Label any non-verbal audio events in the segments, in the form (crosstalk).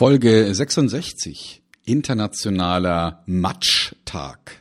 Folge 66. Internationaler Matsch-Tag.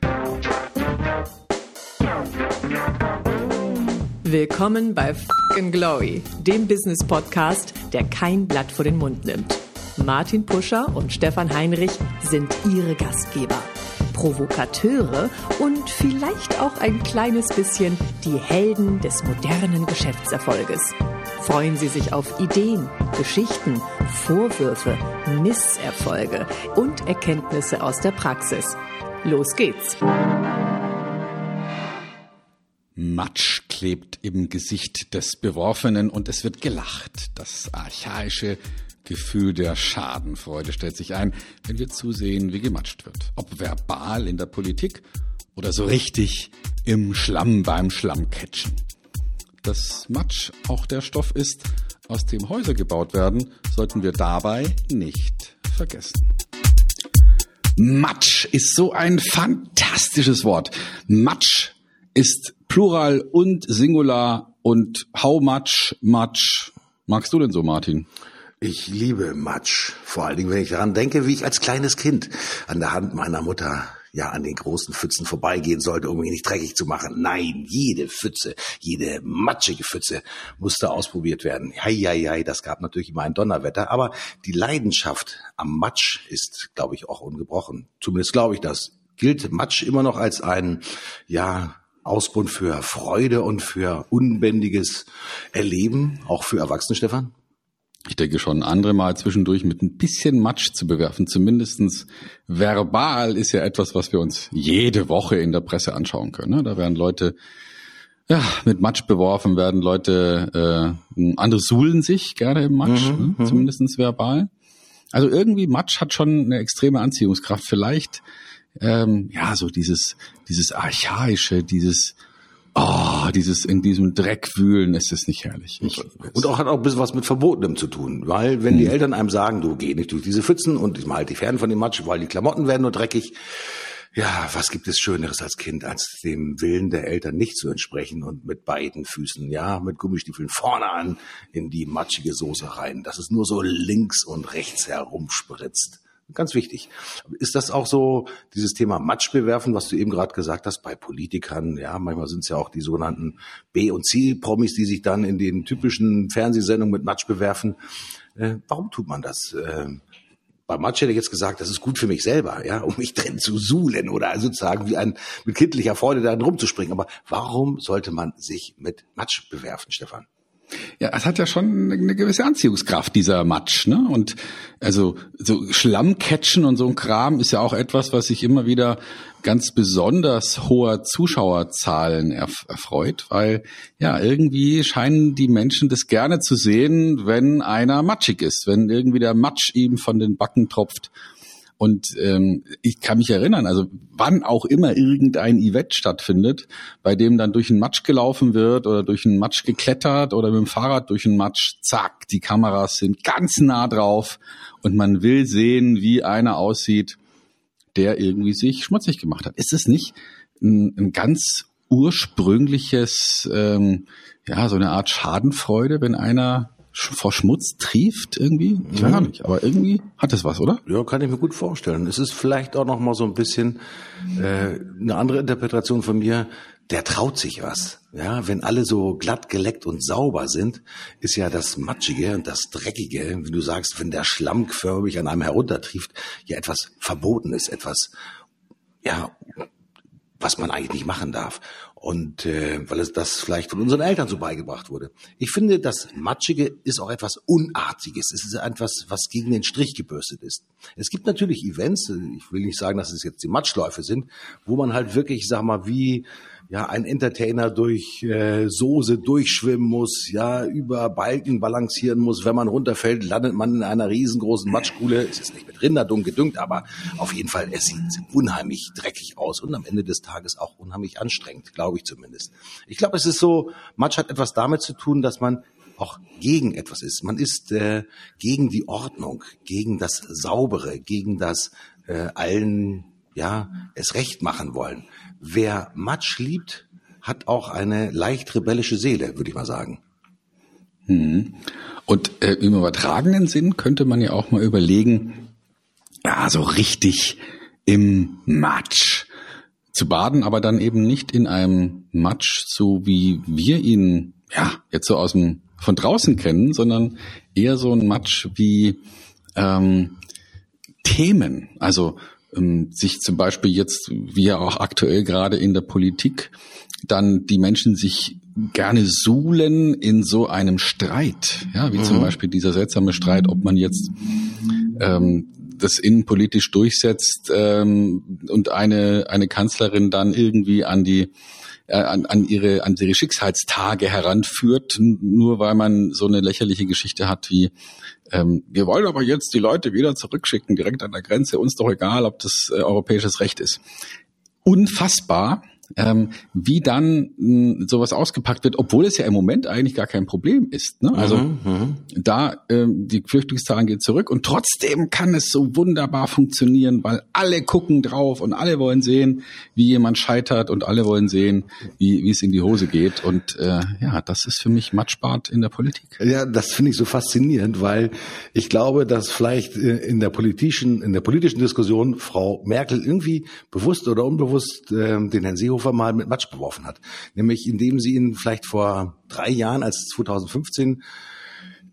Willkommen bei Fucking Glory, dem Business-Podcast, der kein Blatt vor den Mund nimmt. Martin Puscher und Stefan Heinrich sind ihre Gastgeber. Provokateure und vielleicht auch ein kleines bisschen die Helden des modernen Geschäftserfolges. Freuen Sie sich auf Ideen, Geschichten, Vorwürfe, Misserfolge und Erkenntnisse aus der Praxis. Los geht's! Matsch klebt im Gesicht des Beworfenen und es wird gelacht. Das archaische Gefühl der Schadenfreude stellt sich ein, wenn wir zusehen, wie gematscht wird. Ob verbal in der Politik oder so richtig im Schlamm beim Schlammcatchen. Dass Matsch auch der Stoff ist, aus dem Häuser gebaut werden, sollten wir dabei nicht vergessen. Matsch ist so ein fantastisches Wort. Matsch ist Plural und Singular und how much, much. Magst du denn so, Martin? Ich liebe Matsch. Vor allen Dingen, wenn ich daran denke, wie ich als kleines Kind an der Hand meiner Mutter ja an den großen Pfützen vorbeigehen sollte, um ihn nicht dreckig zu machen. Nein, jede Pfütze, jede matschige Pfütze musste ausprobiert werden. Hei, hei, hei, das gab natürlich immer ein Donnerwetter, aber die Leidenschaft am Matsch ist, glaube ich, auch ungebrochen. Zumindest glaube ich das. Gilt Matsch immer noch als ein, ja, Ausgrund für Freude und für unbändiges Erleben, auch für Erwachsene, Stefan? Ich denke schon, andere mal zwischendurch mit ein bisschen Matsch zu bewerfen, zumindestens verbal, ist ja etwas, was wir uns jede Woche in der Presse anschauen können. Ne? Da werden Leute ja, mit Matsch beworfen, werden Leute, äh, andere suhlen sich gerne im Matsch, mhm, ne? Mhm. zumindestens verbal. Also irgendwie Matsch hat schon eine extreme Anziehungskraft. Vielleicht ähm, ja, so dieses, dieses Archaische, dieses, oh, dieses in diesem Dreck wühlen, ist es nicht herrlich. Ich, und auch hat auch ein bisschen was mit Verbotenem zu tun, weil wenn hm. die Eltern einem sagen, du geh nicht durch diese Pfützen und ich mal halt die fern von dem Matsch, weil die Klamotten werden nur dreckig. Ja, was gibt es Schöneres als Kind, als dem Willen der Eltern nicht zu entsprechen und mit beiden Füßen, ja, mit Gummistiefeln vorne an in die matschige Soße rein, dass es nur so links und rechts herumspritzt. Ganz wichtig. Ist das auch so dieses Thema Matsch bewerfen, was du eben gerade gesagt hast, bei Politikern? Ja, manchmal sind es ja auch die sogenannten B- und C-Promis, die sich dann in den typischen Fernsehsendungen mit Matsch bewerfen. Äh, warum tut man das? Äh, bei Matsch hätte ich jetzt gesagt, das ist gut für mich selber, ja, um mich drin zu suhlen oder sozusagen wie ein mit kindlicher Freude da rumzuspringen. Aber warum sollte man sich mit Matsch bewerfen, Stefan? Ja, es hat ja schon eine gewisse Anziehungskraft, dieser Matsch, ne? Und also so Schlammcatchen und so ein Kram ist ja auch etwas, was sich immer wieder ganz besonders hoher Zuschauerzahlen erf erfreut, weil ja, irgendwie scheinen die Menschen das gerne zu sehen, wenn einer matschig ist, wenn irgendwie der Matsch ihm von den Backen tropft und ähm, ich kann mich erinnern, also wann auch immer irgendein Event stattfindet, bei dem dann durch einen Matsch gelaufen wird oder durch einen Matsch geklettert oder mit dem Fahrrad durch einen Matsch, zack, die Kameras sind ganz nah drauf und man will sehen, wie einer aussieht, der irgendwie sich schmutzig gemacht hat. Ist es nicht ein, ein ganz ursprüngliches, ähm, ja, so eine Art Schadenfreude, wenn einer vor Schmutz trieft irgendwie? Ich weiß mhm. nicht, aber irgendwie hat es was, oder? Ja, kann ich mir gut vorstellen. Es ist vielleicht auch noch mal so ein bisschen äh, eine andere Interpretation von mir. Der traut sich was. Ja, wenn alle so glatt geleckt und sauber sind, ist ja das Matschige und das Dreckige, wie du sagst, wenn der Schlamm förmig an einem heruntertrieft, ja etwas Verbotenes, etwas ja was man eigentlich nicht machen darf. Und äh, weil es das vielleicht von unseren Eltern so beigebracht wurde. Ich finde, das Matschige ist auch etwas Unartiges. Es ist etwas, was gegen den Strich gebürstet ist. Es gibt natürlich Events, ich will nicht sagen, dass es jetzt die Matschläufe sind, wo man halt wirklich, sag mal, wie ja ein Entertainer durch äh, Soße durchschwimmen muss, ja über Balken balancieren muss. Wenn man runterfällt, landet man in einer riesengroßen Matschkuhle. Es ist nicht mit Rinderdung gedüngt, aber auf jeden Fall, es sieht unheimlich dreckig aus und am Ende des Tages auch unheimlich anstrengend, glaube ich zumindest. Ich glaube, es ist so, Matsch hat etwas damit zu tun, dass man auch gegen etwas ist. Man ist äh, gegen die Ordnung, gegen das Saubere, gegen das äh, allen ja es recht machen wollen. Wer Matsch liebt, hat auch eine leicht rebellische Seele, würde ich mal sagen. Mhm. Und äh, im übertragenen Sinn könnte man ja auch mal überlegen, ja, so richtig im Matsch zu baden, aber dann eben nicht in einem Matsch, so wie wir ihn ja jetzt so aus dem von draußen kennen, sondern eher so ein Matsch wie ähm, Themen. Also sich zum Beispiel jetzt, wie ja auch aktuell gerade in der Politik, dann die Menschen sich gerne suhlen in so einem Streit, ja, wie mhm. zum Beispiel dieser seltsame Streit, ob man jetzt ähm, das innenpolitisch durchsetzt ähm, und eine eine Kanzlerin dann irgendwie an die an, an ihre an ihre Schicksalstage heranführt, nur weil man so eine lächerliche Geschichte hat wie ähm, wir wollen aber jetzt die Leute wieder zurückschicken direkt an der Grenze, uns doch egal, ob das äh, europäisches Recht ist. Unfassbar, ähm, wie dann mh, sowas ausgepackt wird, obwohl es ja im Moment eigentlich gar kein Problem ist. Ne? Also mhm, mhm, da ähm, die Flüchtlingszahlen gehen zurück und trotzdem kann es so wunderbar funktionieren, weil alle gucken drauf und alle wollen sehen, wie jemand scheitert und alle wollen sehen, wie, wie es in die Hose geht. Und äh, ja, das ist für mich Matschbart in der Politik. Ja, das finde ich so faszinierend, weil ich glaube, dass vielleicht äh, in der politischen in der politischen Diskussion Frau Merkel irgendwie bewusst oder unbewusst äh, den Herrn Seehofer Seehofer mal mit Matsch beworfen hat. Nämlich indem sie ihn vielleicht vor drei Jahren, als 2015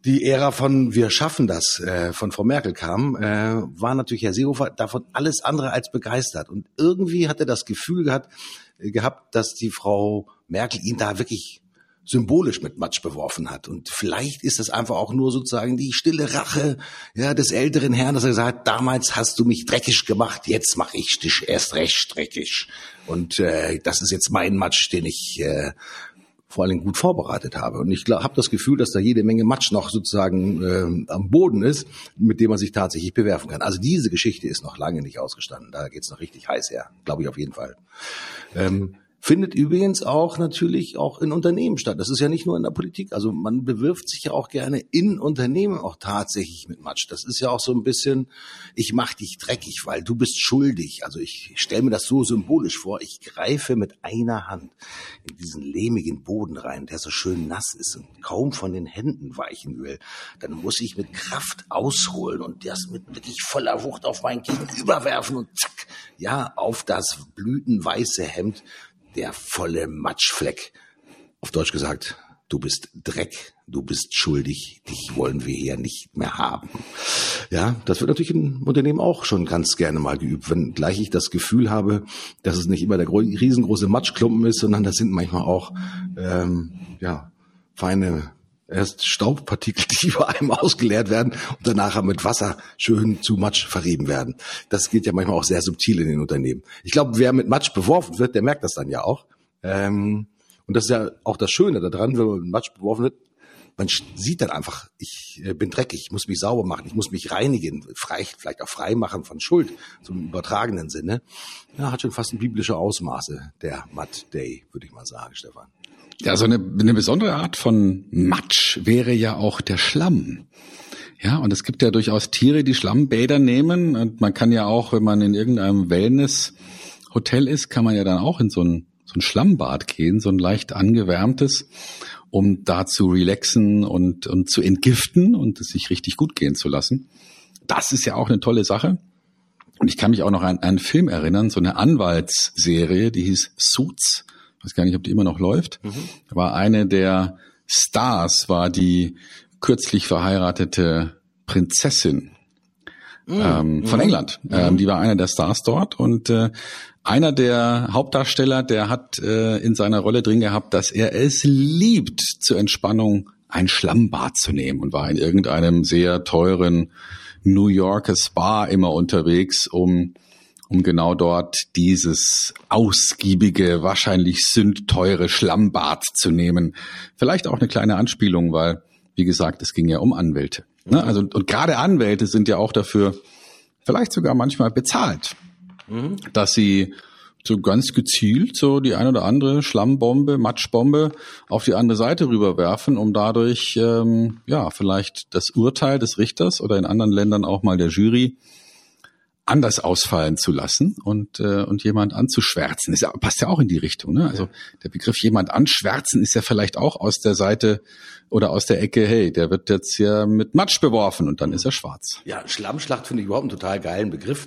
die Ära von Wir schaffen das äh, von Frau Merkel kam, äh, war natürlich Herr Seehofer davon alles andere als begeistert. Und irgendwie hat er das Gefühl gehabt, äh, gehabt, dass die Frau Merkel ihn da wirklich symbolisch mit Matsch beworfen hat. Und vielleicht ist das einfach auch nur sozusagen die stille Rache ja, des älteren Herrn, dass er sagt, damals hast du mich dreckig gemacht, jetzt mache ich dich erst recht dreckig. Und äh, das ist jetzt mein Matsch, den ich äh, vor allem gut vorbereitet habe. Und ich habe das Gefühl, dass da jede Menge Matsch noch sozusagen äh, am Boden ist, mit dem man sich tatsächlich bewerfen kann. Also diese Geschichte ist noch lange nicht ausgestanden. Da geht's noch richtig heiß her, glaube ich auf jeden Fall. Ähm, findet übrigens auch natürlich auch in Unternehmen statt. Das ist ja nicht nur in der Politik. Also man bewirft sich ja auch gerne in Unternehmen auch tatsächlich mit Matsch. Das ist ja auch so ein bisschen, ich mach dich dreckig, weil du bist schuldig. Also ich stelle mir das so symbolisch vor. Ich greife mit einer Hand in diesen lehmigen Boden rein, der so schön nass ist und kaum von den Händen weichen will. Dann muss ich mit Kraft ausholen und das mit wirklich voller Wucht auf mein Gegenüber werfen und zack, ja, auf das blütenweiße Hemd der volle Matschfleck. Auf Deutsch gesagt, du bist Dreck, du bist schuldig, dich wollen wir hier nicht mehr haben. Ja, das wird natürlich im Unternehmen auch schon ganz gerne mal geübt, wenn gleich ich das Gefühl habe, dass es nicht immer der riesengroße Matschklumpen ist, sondern das sind manchmal auch ähm, ja feine erst Staubpartikel, (laughs) die über einem ausgeleert werden und danach mit Wasser schön zu Matsch verrieben werden. Das geht ja manchmal auch sehr subtil in den Unternehmen. Ich glaube, wer mit Matsch beworfen wird, der merkt das dann ja auch. Ähm, und das ist ja auch das Schöne daran, wenn man mit Matsch beworfen wird, man sieht dann einfach, ich äh, bin dreckig, ich muss mich sauber machen, ich muss mich reinigen, frei, vielleicht auch frei machen von Schuld, zum übertragenen Sinne. Ja, hat schon fast ein biblische Ausmaße, der Mud Day, würde ich mal sagen, Stefan. Ja, so eine, eine besondere Art von Matsch wäre ja auch der Schlamm. Ja, und es gibt ja durchaus Tiere, die Schlammbäder nehmen. Und man kann ja auch, wenn man in irgendeinem Wellness-Hotel ist, kann man ja dann auch in so ein, so ein Schlammbad gehen, so ein leicht angewärmtes, um da zu relaxen und, und zu entgiften und es sich richtig gut gehen zu lassen. Das ist ja auch eine tolle Sache. Und ich kann mich auch noch an einen Film erinnern, so eine Anwaltsserie, die hieß Suits weiß gar nicht, ob die immer noch läuft, mhm. war eine der Stars, war die kürzlich verheiratete Prinzessin mhm. ähm, von mhm. England. Ähm, mhm. die war einer der Stars dort und äh, einer der Hauptdarsteller, der hat äh, in seiner Rolle drin gehabt, dass er es liebt, zur Entspannung ein Schlammbad zu nehmen und war in irgendeinem sehr teuren New Yorker Spa immer unterwegs, um um genau dort dieses ausgiebige, wahrscheinlich sündteure Schlammbad zu nehmen. Vielleicht auch eine kleine Anspielung, weil, wie gesagt, es ging ja um Anwälte. Ne? Also, und gerade Anwälte sind ja auch dafür vielleicht sogar manchmal bezahlt, mhm. dass sie so ganz gezielt so die ein oder andere Schlammbombe, Matschbombe auf die andere Seite rüberwerfen, um dadurch ähm, ja vielleicht das Urteil des Richters oder in anderen Ländern auch mal der Jury anders ausfallen zu lassen und äh, und jemand anzuschwärzen. Ist ja, passt ja auch in die Richtung. Ne? Also der Begriff jemand anschwärzen ist ja vielleicht auch aus der Seite oder aus der Ecke, hey, der wird jetzt hier mit Matsch beworfen und dann ist er schwarz. Ja, Schlammschlacht finde ich überhaupt einen total geilen Begriff.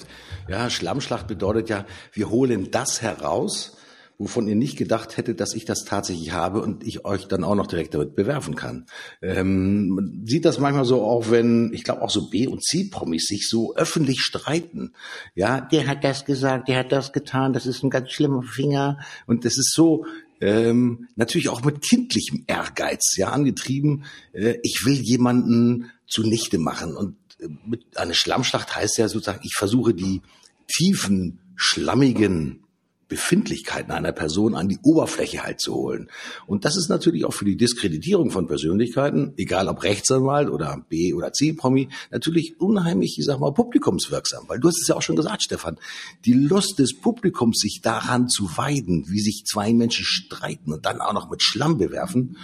Ja, Schlammschlacht bedeutet ja, wir holen das heraus, wovon ihr nicht gedacht hättet, dass ich das tatsächlich habe und ich euch dann auch noch direkt damit bewerfen kann. Ähm, man sieht das manchmal so auch, wenn, ich glaube auch so B- und C-Promis sich so öffentlich streiten. Ja, der hat das gesagt, der hat das getan, das ist ein ganz schlimmer Finger. Und das ist so, ähm, natürlich auch mit kindlichem Ehrgeiz, ja, angetrieben. Äh, ich will jemanden zunichte machen. Und äh, mit einer Schlammschlacht heißt ja sozusagen, ich versuche die tiefen, schlammigen Befindlichkeiten einer Person an die Oberfläche halt zu holen. Und das ist natürlich auch für die Diskreditierung von Persönlichkeiten, egal ob Rechtsanwalt oder B- oder C-Promi, natürlich unheimlich, ich sag mal, publikumswirksam. Weil du hast es ja auch schon gesagt, Stefan, die Lust des Publikums, sich daran zu weiden, wie sich zwei Menschen streiten und dann auch noch mit Schlamm bewerfen,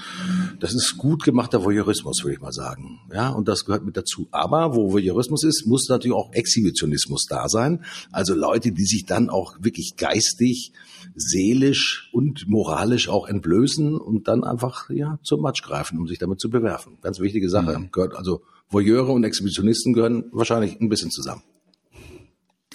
das ist gut gemachter Voyeurismus, würde ich mal sagen. Ja, und das gehört mit dazu. Aber wo Voyeurismus ist, muss natürlich auch Exhibitionismus da sein. Also Leute, die sich dann auch wirklich geistig geistig, seelisch und moralisch auch entblößen und dann einfach ja zum Matsch greifen, um sich damit zu bewerfen. Ganz wichtige Sache. Mhm. Gehört also Voyeure und Exhibitionisten gehören wahrscheinlich ein bisschen zusammen.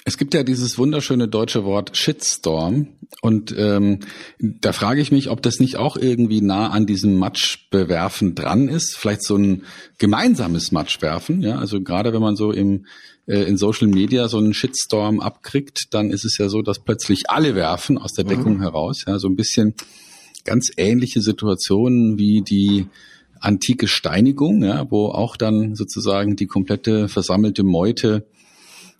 Es gibt ja dieses wunderschöne deutsche Wort Shitstorm und ähm, da frage ich mich, ob das nicht auch irgendwie nah an diesem Matschbewerfen dran ist. Vielleicht so ein gemeinsames Matschwerfen. Ja, also gerade wenn man so im äh, in Social Media so einen Shitstorm abkriegt, dann ist es ja so, dass plötzlich alle werfen aus der Deckung mhm. heraus. Ja, so ein bisschen ganz ähnliche Situationen wie die antike Steinigung, ja, wo auch dann sozusagen die komplette versammelte Meute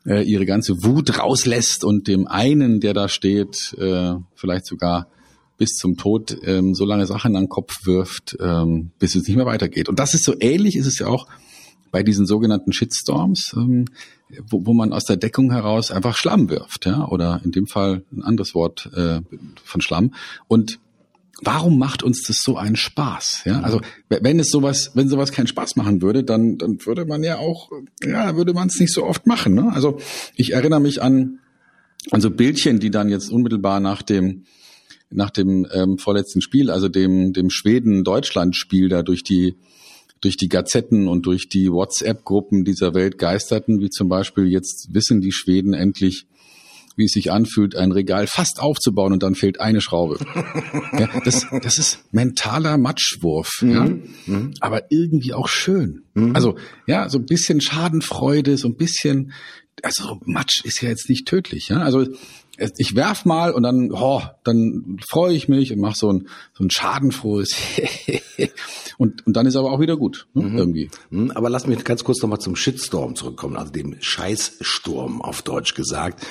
äh, ihre ganze Wut rauslässt und dem einen, der da steht, äh, vielleicht sogar bis zum Tod ähm, so lange Sachen an den Kopf wirft, ähm, bis es nicht mehr weitergeht. Und das ist so ähnlich, ist es ja auch bei diesen sogenannten Shitstorms, ähm, wo, wo man aus der Deckung heraus einfach Schlamm wirft, ja, oder in dem Fall ein anderes Wort äh, von Schlamm. Und warum macht uns das so einen Spaß? Ja, also wenn es sowas, wenn sowas keinen Spaß machen würde, dann dann würde man ja auch, ja, würde man es nicht so oft machen. Ne? Also ich erinnere mich an an so Bildchen, die dann jetzt unmittelbar nach dem nach dem ähm, vorletzten Spiel, also dem dem Schweden-Deutschland-Spiel da durch die durch die Gazetten und durch die WhatsApp-Gruppen dieser Welt geisterten, wie zum Beispiel jetzt wissen die Schweden endlich, wie es sich anfühlt, ein Regal fast aufzubauen und dann fehlt eine Schraube. ja, das, das ist mentaler Matschwurf, mhm. ja, mhm. aber irgendwie auch schön. Mhm. Also ja, so ein bisschen Schadenfreude, so ein bisschen, also Matsch ist ja jetzt nicht tödlich. Ja? Also ich werf mal und dann, oh, dann freue ich mich und mache so ein, so ein schadenfrohes (laughs) und, und dann ist aber auch wieder gut, ne, mhm. irgendwie. Mhm, aber lass mich ganz kurz nochmal zum Shitstorm zurückkommen, also dem Scheißsturm auf Deutsch gesagt.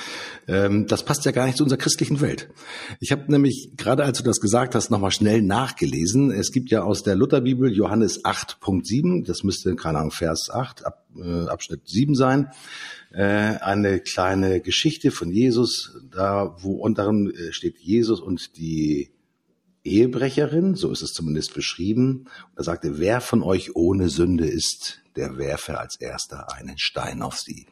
Ähm, das passt ja gar nicht zu unserer christlichen Welt. Ich habe nämlich, gerade als du das gesagt hast, nochmal schnell nachgelesen. Es gibt ja aus der Lutherbibel Johannes 8.7, das müsste, keine Ahnung, Vers 8, Ab, äh, Abschnitt 7 sein äh, eine kleine Geschichte von Jesus, da wo unteren äh, steht Jesus und die Ehebrecherin, so ist es zumindest beschrieben. Und da sagte, wer von euch ohne Sünde ist, der werfe als erster einen Stein auf sie.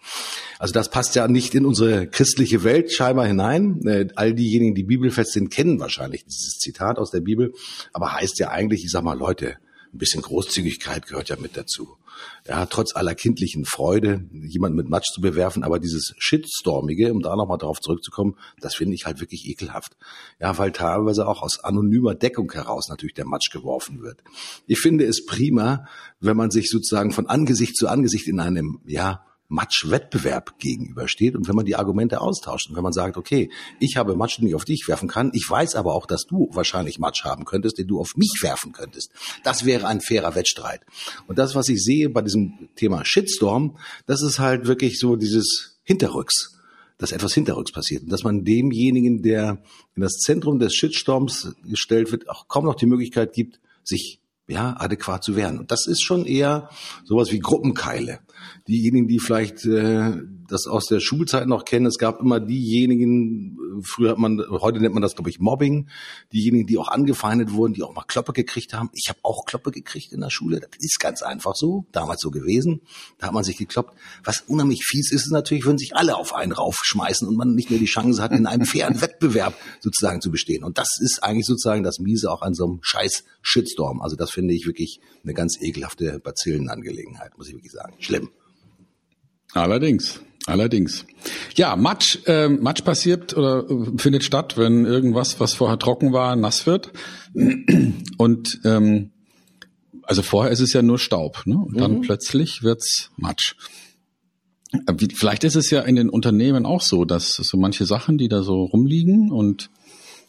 Also das passt ja nicht in unsere christliche Welt scheinbar hinein. Äh, all diejenigen, die bibelfest sind, kennen wahrscheinlich dieses Zitat aus der Bibel, aber heißt ja eigentlich, ich sag mal, Leute, ein bisschen Großzügigkeit gehört ja mit dazu ja, trotz aller kindlichen Freude, jemanden mit Matsch zu bewerfen, aber dieses Shitstormige, um da nochmal drauf zurückzukommen, das finde ich halt wirklich ekelhaft. Ja, weil teilweise auch aus anonymer Deckung heraus natürlich der Matsch geworfen wird. Ich finde es prima, wenn man sich sozusagen von Angesicht zu Angesicht in einem, ja, Matschwettbewerb gegenübersteht und wenn man die Argumente austauscht und wenn man sagt, okay, ich habe Matsch, den ich auf dich werfen kann, ich weiß aber auch, dass du wahrscheinlich Matsch haben könntest, den du auf mich werfen könntest. Das wäre ein fairer Wettstreit. Und das, was ich sehe bei diesem Thema Shitstorm, das ist halt wirklich so dieses Hinterrücks dass etwas hinterrücks passiert und dass man demjenigen, der in das Zentrum des Shitstorms gestellt wird, auch kaum noch die Möglichkeit gibt, sich ja, adäquat zu werden. Und das ist schon eher sowas wie Gruppenkeile. Diejenigen, die vielleicht äh, das aus der Schulzeit noch kennen, es gab immer diejenigen, früher hat man, heute nennt man das, glaube ich, Mobbing. Diejenigen, die auch angefeindet wurden, die auch mal Kloppe gekriegt haben. Ich habe auch Kloppe gekriegt in der Schule. Das ist ganz einfach so, damals so gewesen. Da hat man sich gekloppt. Was unheimlich fies ist, ist natürlich, wenn sich alle auf einen raufschmeißen und man nicht mehr die Chance hat, in einem (laughs) fairen Wettbewerb sozusagen zu bestehen. Und das ist eigentlich sozusagen das Miese auch an so einem scheiß Shitstorm. Also das finde ich wirklich eine ganz ekelhafte Bazillenangelegenheit, muss ich wirklich sagen. Schlimm. Allerdings. Allerdings. Ja, Matsch, äh, Matsch passiert oder äh, findet statt, wenn irgendwas, was vorher trocken war, nass wird. (clears throat) Und ähm, also vorher ist es ja nur Staub, ne? Und dann mhm. plötzlich wird's Matsch. Äh, vielleicht ist es ja in den Unternehmen auch so, dass so manche Sachen, die da so rumliegen und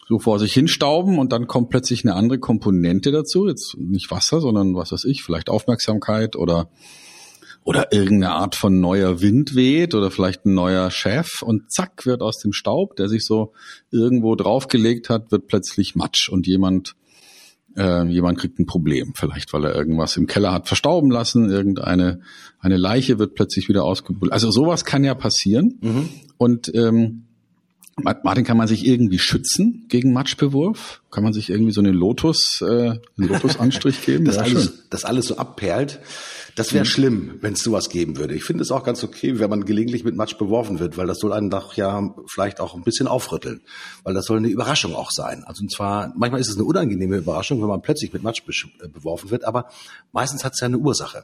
so vor sich hinstauben und dann kommt plötzlich eine andere Komponente dazu, jetzt nicht Wasser, sondern was weiß ich, vielleicht Aufmerksamkeit oder oder irgendeine Art von neuer Wind weht oder vielleicht ein neuer Chef und zack wird aus dem Staub, der sich so irgendwo draufgelegt hat, wird plötzlich Matsch und jemand äh, jemand kriegt ein Problem, vielleicht weil er irgendwas im Keller hat verstauben lassen, irgendeine eine Leiche wird plötzlich wieder ausgebuddelt. Also sowas kann ja passieren mhm. und ähm, Martin, kann man sich irgendwie schützen gegen Matschbewurf? Kann man sich irgendwie so eine Lotus, äh, Lotus-Anstrich geben? (laughs) das, ja, alles, das alles so abperlt. Das wäre mhm. schlimm, wenn es sowas geben würde. Ich finde es auch ganz okay, wenn man gelegentlich mit Matsch beworfen wird, weil das soll einen doch ja vielleicht auch ein bisschen aufrütteln, weil das soll eine Überraschung auch sein. Also und zwar, manchmal ist es eine unangenehme Überraschung, wenn man plötzlich mit Matsch äh, beworfen wird, aber meistens hat es ja eine Ursache.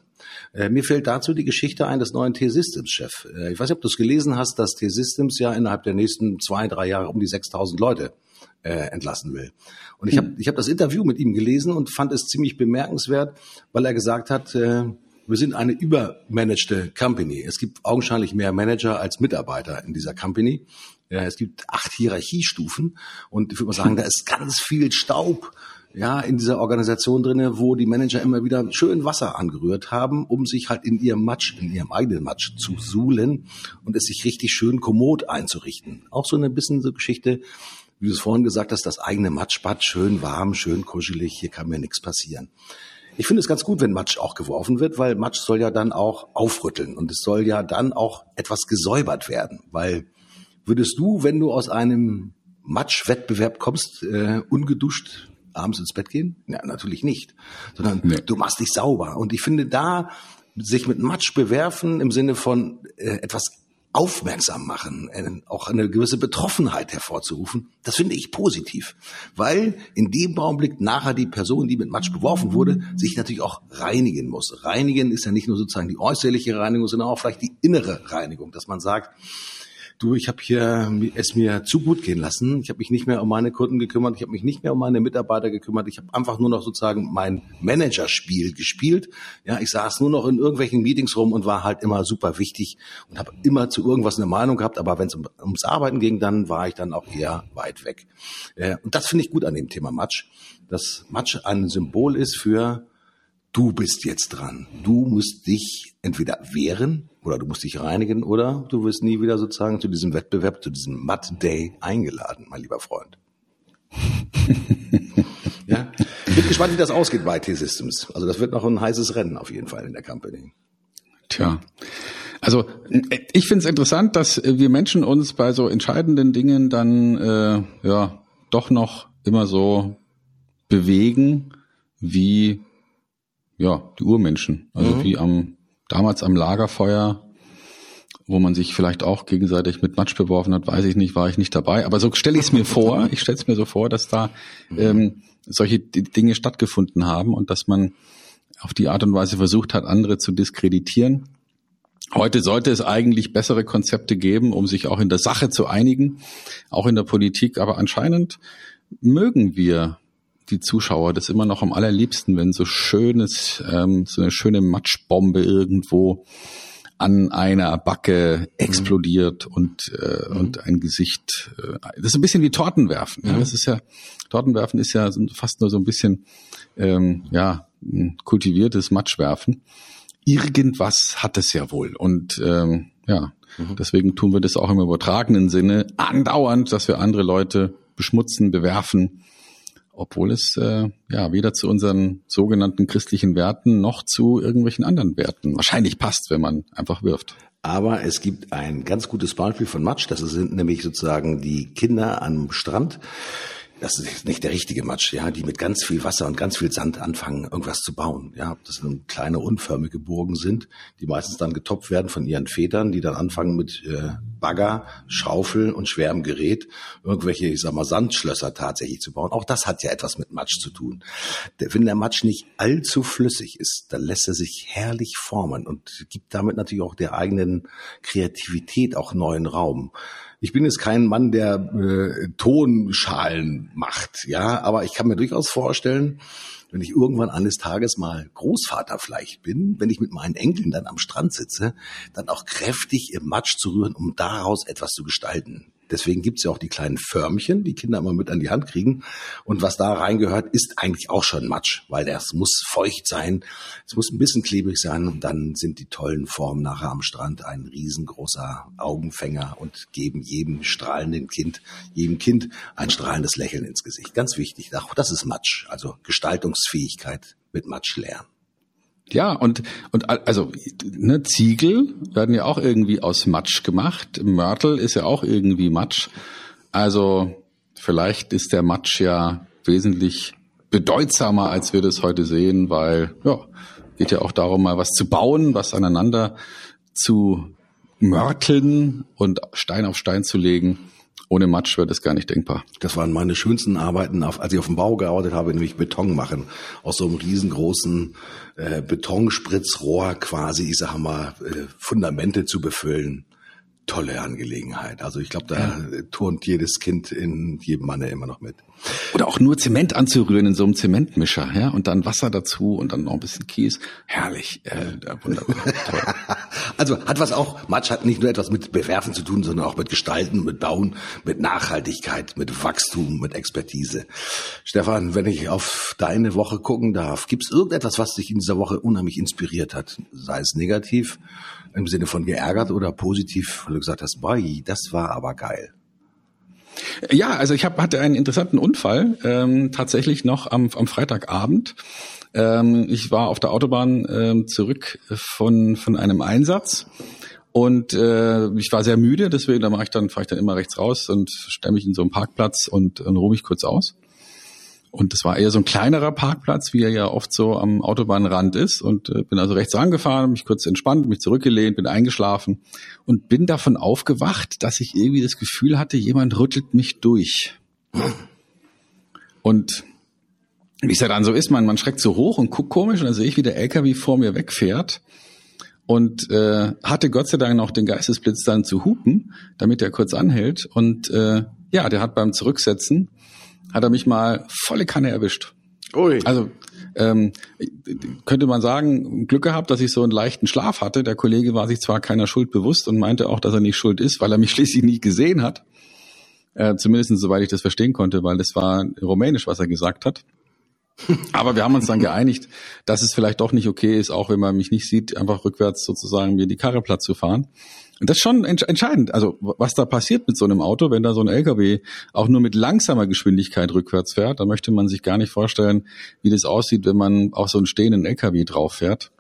Äh, mir fällt dazu die Geschichte ein des neuen T-Systems-Chef. Äh, ich weiß nicht, ob du es gelesen hast, dass T-Systems ja innerhalb der nächsten zwei, drei Jahre um die 6000 Leute äh, entlassen will. Und ich habe ich hab das Interview mit ihm gelesen und fand es ziemlich bemerkenswert, weil er gesagt hat, äh, wir sind eine übermanagte Company. Es gibt augenscheinlich mehr Manager als Mitarbeiter in dieser Company. Ja, es gibt acht Hierarchiestufen und ich würde mal sagen, da ist ganz viel Staub ja, in dieser Organisation drinne, wo die Manager immer wieder schön Wasser angerührt haben, um sich halt in ihrem Matsch, in ihrem eigenen Matsch zu suhlen und es sich richtig schön kommod einzurichten. Auch so eine bisschen so Geschichte, wie du es vorhin gesagt hast, das eigene Matschbad, schön warm, schön kuschelig, hier kann mir nichts passieren. Ich finde es ganz gut, wenn Matsch auch geworfen wird, weil Matsch soll ja dann auch aufrütteln und es soll ja dann auch etwas gesäubert werden. Weil würdest du, wenn du aus einem Matschwettbewerb kommst, äh, ungeduscht abends ins Bett gehen? Ja, natürlich nicht. Sondern nee. du machst dich sauber. Und ich finde da, sich mit Matsch bewerfen im Sinne von äh, etwas aufmerksam machen, auch eine gewisse Betroffenheit hervorzurufen, das finde ich positiv. Weil in dem Augenblick nachher die Person, die mit Matsch beworfen wurde, sich natürlich auch reinigen muss. Reinigen ist ja nicht nur sozusagen die äußerliche Reinigung, sondern auch vielleicht die innere Reinigung, dass man sagt, du, ich habe hier es mir zu gut gehen lassen. Ich habe mich nicht mehr um meine Kunden gekümmert, ich habe mich nicht mehr um meine Mitarbeiter gekümmert. Ich habe einfach nur noch sozusagen mein Managerspiel gespielt. Ja, ich saß nur noch in irgendwelchen Meetings rum und war halt immer super wichtig und habe immer zu irgendwas eine Meinung gehabt. Aber wenn es um, ums Arbeiten ging, dann war ich dann auch eher weit weg. Äh, und das finde ich gut an dem Thema Matsch, dass Matsch ein Symbol ist für du bist jetzt dran. Du musst dich entweder wehren oder du musst dich reinigen oder du wirst nie wieder sozusagen zu diesem Wettbewerb, zu diesem Mud Day eingeladen, mein lieber Freund. (laughs) ja, ich bin gespannt, wie das ausgeht bei T-Systems. Also das wird noch ein heißes Rennen auf jeden Fall in der Company. Tja. Also ich finde es interessant, dass wir Menschen uns bei so entscheidenden Dingen dann äh, ja doch noch immer so bewegen wie ja die Urmenschen, also mhm. wie am damals am Lagerfeuer, wo man sich vielleicht auch gegenseitig mit Matsch beworfen hat, weiß ich nicht, war ich nicht dabei. Aber so stelle ich es mir vor, (laughs) ich stelle es mir so vor, dass da ähm, solche Dinge stattgefunden haben und dass man auf die Art und Weise versucht hat, andere zu diskreditieren. Heute sollte es eigentlich bessere Konzepte geben, um sich auch in der Sache zu einigen, auch in der Politik. Aber anscheinend mögen wir die Zuschauer das immer noch am allerliebsten, wenn so schönes, ähm, so eine schöne Matschbombe irgendwo an einer Backe explodiert mhm. und äh, mhm. und ein Gesicht. Äh, das ist ein bisschen wie Tortenwerfen. Ja, mhm. das ist ja Tortenwerfen ist ja fast nur so ein bisschen ähm, ja kultiviertes Matschwerfen. Irgendwas hat es ja wohl und ähm, ja, mhm. deswegen tun wir das auch im übertragenen Sinne andauernd, dass wir andere Leute beschmutzen, bewerfen obwohl es äh, ja weder zu unseren sogenannten christlichen Werten noch zu irgendwelchen anderen Werten wahrscheinlich passt, wenn man einfach wirft. Aber es gibt ein ganz gutes Beispiel von Matsch. Das sind nämlich sozusagen die Kinder am Strand das ist nicht der richtige Matsch, ja, die mit ganz viel Wasser und ganz viel Sand anfangen, irgendwas zu bauen. Ja, das nun kleine unförmige Burgen sind, die meistens dann getoppt werden von ihren Vätern, die dann anfangen mit äh, Bagger, Schaufel und schwerem Gerät irgendwelche, ich sag mal, Sandschlösser tatsächlich zu bauen. Auch das hat ja etwas mit Matsch zu tun. Wenn der Matsch nicht allzu flüssig ist, dann lässt er sich herrlich formen und gibt damit natürlich auch der eigenen Kreativität auch neuen Raum. Ich bin jetzt kein Mann, der äh, Tonschalen macht, ja, aber ich kann mir durchaus vorstellen, wenn ich irgendwann eines Tages mal Großvater vielleicht bin, wenn ich mit meinen Enkeln dann am Strand sitze, dann auch kräftig im Matsch zu rühren, um daraus etwas zu gestalten. Deswegen gibt's ja auch die kleinen Förmchen, die Kinder immer mit an die Hand kriegen. Und was da reingehört, ist eigentlich auch schon Matsch, weil das muss feucht sein, es muss ein bisschen klebrig sein und dann sind die tollen Formen nachher am Strand ein riesengroßer Augenfänger und geben jedem strahlenden Kind, jedem Kind ein strahlendes Lächeln ins Gesicht. Ganz wichtig, auch das ist Matsch, also Gestaltungsfähigkeit mit Matsch lernen. Ja, und, und also ne, Ziegel werden ja auch irgendwie aus Matsch gemacht. Mörtel ist ja auch irgendwie Matsch. Also vielleicht ist der Matsch ja wesentlich bedeutsamer, als wir das heute sehen, weil ja, geht ja auch darum, mal was zu bauen, was aneinander zu mörteln und Stein auf Stein zu legen. Ohne Matsch wäre das gar nicht denkbar. Das waren meine schönsten Arbeiten, auf, als ich auf dem Bau gearbeitet habe, nämlich Beton machen. Aus so einem riesengroßen äh, Betonspritzrohr quasi, ich sag mal, äh, Fundamente zu befüllen tolle Angelegenheit. Also ich glaube, da ja. turnt jedes Kind in jedem Manne immer noch mit. Oder auch nur Zement anzurühren in so einem Zementmischer, ja, und dann Wasser dazu und dann noch ein bisschen Kies. Herrlich, äh, wunderbar. Toll. (laughs) Also hat was auch, Matsch hat nicht nur etwas mit Bewerfen zu tun, sondern auch mit Gestalten, mit Bauen, mit Nachhaltigkeit, mit Wachstum, mit Expertise. Stefan, wenn ich auf deine Woche gucken darf, gibt es irgendetwas, was dich in dieser Woche unheimlich inspiriert hat? Sei es negativ im Sinne von geärgert oder positiv, weil du gesagt hast, boy, das war aber geil. Ja, also ich hab, hatte einen interessanten Unfall, ähm, tatsächlich noch am, am Freitagabend. Ähm, ich war auf der Autobahn ähm, zurück von, von einem Einsatz und äh, ich war sehr müde, deswegen da mache ich dann, fahre ich dann immer rechts raus und stelle mich in so einen Parkplatz und, und ruhe mich kurz aus. Und das war eher so ein kleinerer Parkplatz, wie er ja oft so am Autobahnrand ist. Und äh, bin also rechts angefahren, mich kurz entspannt, mich zurückgelehnt, bin eingeschlafen und bin davon aufgewacht, dass ich irgendwie das Gefühl hatte, jemand rüttelt mich durch. Und wie es ja dann so ist, man, man schreckt so hoch und guckt komisch und dann sehe ich, wie der LKW vor mir wegfährt und äh, hatte Gott sei Dank noch den Geistesblitz dann zu hupen, damit er kurz anhält. Und äh, ja, der hat beim Zurücksetzen hat er mich mal volle Kanne erwischt. Ui. Also ähm, könnte man sagen, Glück gehabt, dass ich so einen leichten Schlaf hatte. Der Kollege war sich zwar keiner Schuld bewusst und meinte auch, dass er nicht schuld ist, weil er mich (laughs) schließlich nicht gesehen hat. Äh, zumindest soweit ich das verstehen konnte, weil das war rumänisch, was er gesagt hat. (laughs) Aber wir haben uns dann geeinigt, dass es vielleicht doch nicht okay ist, auch wenn man mich nicht sieht, einfach rückwärts sozusagen mir die Karre platt zu fahren. Das ist schon entscheidend. Also was da passiert mit so einem Auto, wenn da so ein LKW auch nur mit langsamer Geschwindigkeit rückwärts fährt, da möchte man sich gar nicht vorstellen, wie das aussieht, wenn man auf so einen stehenden LKW drauf fährt.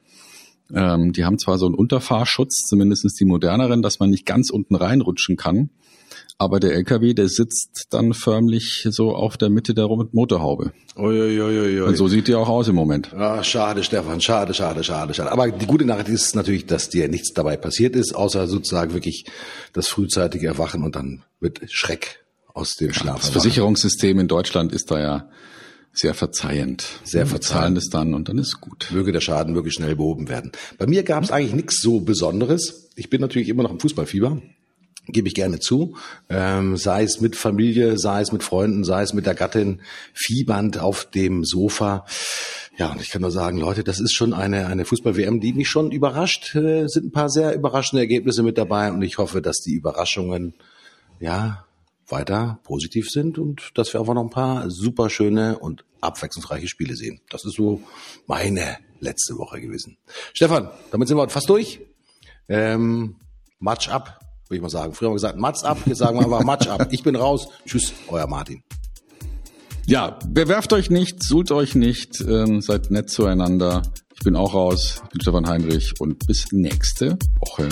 Ähm, die haben zwar so einen Unterfahrschutz, zumindestens die moderneren, dass man nicht ganz unten reinrutschen kann. Aber der LKW, der sitzt dann förmlich so auf der Mitte der Motorhaube. Uiuiuiui. Und so sieht die auch aus im Moment. Ah, schade, Stefan, schade, schade, schade, schade. Aber die gute Nachricht ist natürlich, dass dir nichts dabei passiert ist, außer sozusagen wirklich das frühzeitige Erwachen und dann mit Schreck aus dem Schlaf. Ja, das Versicherungssystem in Deutschland ist da ja sehr verzeihend. Sehr verzeihend. es dann und dann ist gut. Möge der Schaden wirklich schnell behoben werden. Bei mir gab es eigentlich nichts so Besonderes. Ich bin natürlich immer noch im Fußballfieber gebe ich gerne zu, ähm, sei es mit Familie, sei es mit Freunden, sei es mit der Gattin, fiebernd auf dem Sofa. Ja, und ich kann nur sagen, Leute, das ist schon eine, eine Fußball-WM, die mich schon überrascht. Äh, sind ein paar sehr überraschende Ergebnisse mit dabei und ich hoffe, dass die Überraschungen, ja, weiter positiv sind und dass wir einfach noch ein paar super schöne und abwechslungsreiche Spiele sehen. Das ist so meine letzte Woche gewesen. Stefan, damit sind wir fast durch. Ähm, Match ab würde ich mal sagen. Früher haben wir gesagt, Matz ab, jetzt sagen wir einfach Matsch ab. Ich bin raus. Tschüss, euer Martin. Ja, bewerft euch nicht, sucht euch nicht, ähm, seid nett zueinander. Ich bin auch raus. Ich bin Stefan Heinrich und bis nächste Woche.